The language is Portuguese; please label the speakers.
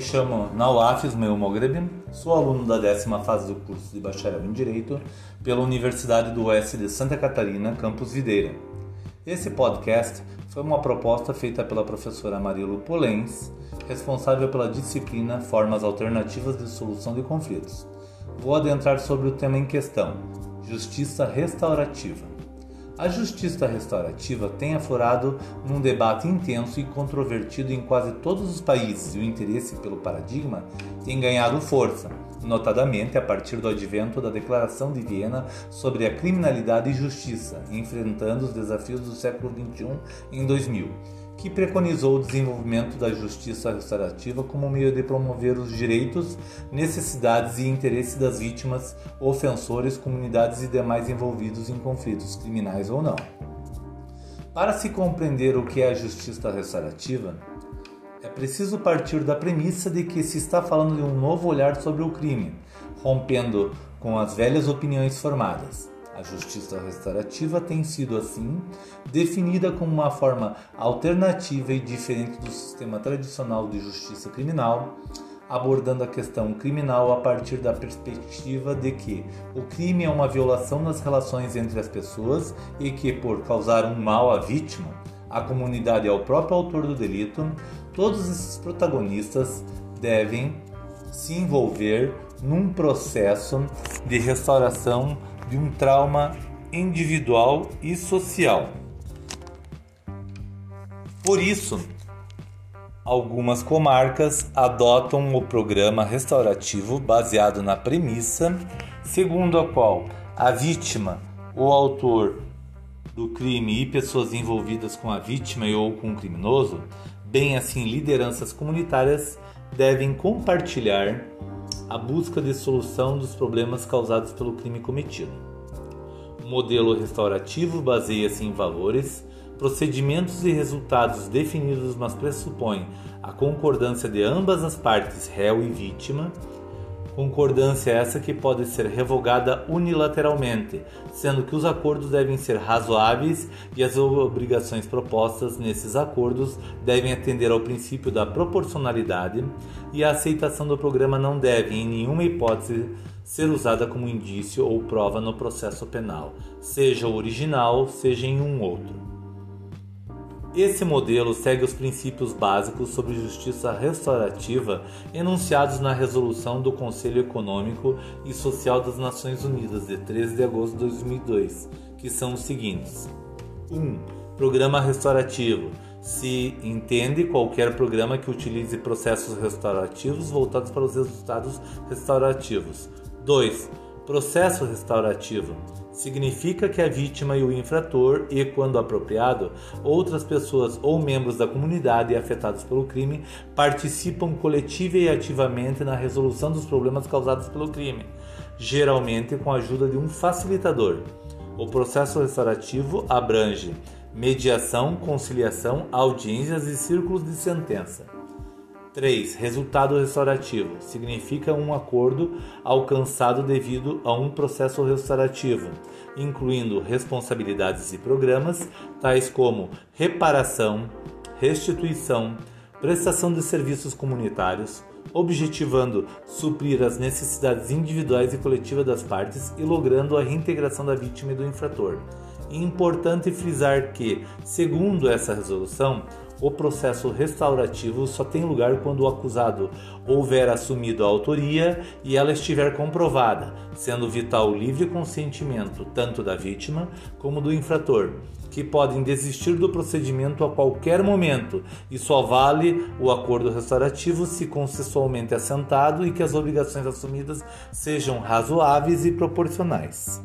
Speaker 1: Me chamo Nawaf Ismail Moghreb, sou aluno da décima fase do curso de Bacharel em Direito pela Universidade do Oeste de Santa Catarina, Campus Videira. Esse podcast foi uma proposta feita pela professora Marilu Polens, responsável pela disciplina Formas Alternativas de Solução de Conflitos. Vou adentrar sobre o tema em questão, Justiça Restaurativa. A justiça restaurativa tem aflorado num debate intenso e controvertido em quase todos os países e o interesse pelo paradigma tem ganhado força, notadamente a partir do advento da Declaração de Viena sobre a criminalidade e justiça, enfrentando os desafios do século XXI em 2000 que preconizou o desenvolvimento da justiça restaurativa como meio de promover os direitos, necessidades e interesses das vítimas, ofensores, comunidades e demais envolvidos em conflitos criminais ou não. Para se compreender o que é a justiça restaurativa, é preciso partir da premissa de que se está falando de um novo olhar sobre o crime, rompendo com as velhas opiniões formadas. A justiça restaurativa tem sido, assim, definida como uma forma alternativa e diferente do sistema tradicional de justiça criminal, abordando a questão criminal a partir da perspectiva de que o crime é uma violação nas relações entre as pessoas e que, por causar um mal à vítima, à comunidade e ao próprio autor do delito, todos esses protagonistas devem se envolver num processo de restauração de um trauma individual e social. Por isso, algumas comarcas adotam o programa restaurativo baseado na premissa segundo a qual a vítima, o autor do crime e pessoas envolvidas com a vítima e ou com o criminoso, bem assim lideranças comunitárias, devem compartilhar a busca de solução dos problemas causados pelo crime cometido. O modelo restaurativo baseia-se em valores, procedimentos e resultados definidos, mas pressupõe a concordância de ambas as partes, réu e vítima, Concordância essa que pode ser revogada unilateralmente, sendo que os acordos devem ser razoáveis e as obrigações propostas nesses acordos devem atender ao princípio da proporcionalidade e a aceitação do programa não deve, em nenhuma hipótese, ser usada como indício ou prova no processo penal, seja o original, seja em um outro. Esse modelo segue os princípios básicos sobre justiça restaurativa enunciados na resolução do Conselho Econômico e Social das Nações Unidas de 13 de agosto de 2002, que são os seguintes: 1. Um, programa restaurativo. Se entende qualquer programa que utilize processos restaurativos voltados para os resultados restaurativos. 2. Processo restaurativo significa que a vítima e o infrator e, quando apropriado, outras pessoas ou membros da comunidade afetados pelo crime participam coletiva e ativamente na resolução dos problemas causados pelo crime, geralmente com a ajuda de um facilitador. O processo restaurativo abrange mediação, conciliação, audiências e círculos de sentença. 3. Resultado restaurativo significa um acordo alcançado devido a um processo restaurativo, incluindo responsabilidades e programas tais como reparação, restituição, prestação de serviços comunitários, objetivando suprir as necessidades individuais e coletivas das partes e logrando a reintegração da vítima e do infrator. Importante frisar que, segundo essa resolução, o processo restaurativo só tem lugar quando o acusado houver assumido a autoria e ela estiver comprovada, sendo vital o livre consentimento tanto da vítima como do infrator, que podem desistir do procedimento a qualquer momento e só vale o acordo restaurativo se consensualmente assentado e que as obrigações assumidas sejam razoáveis e proporcionais.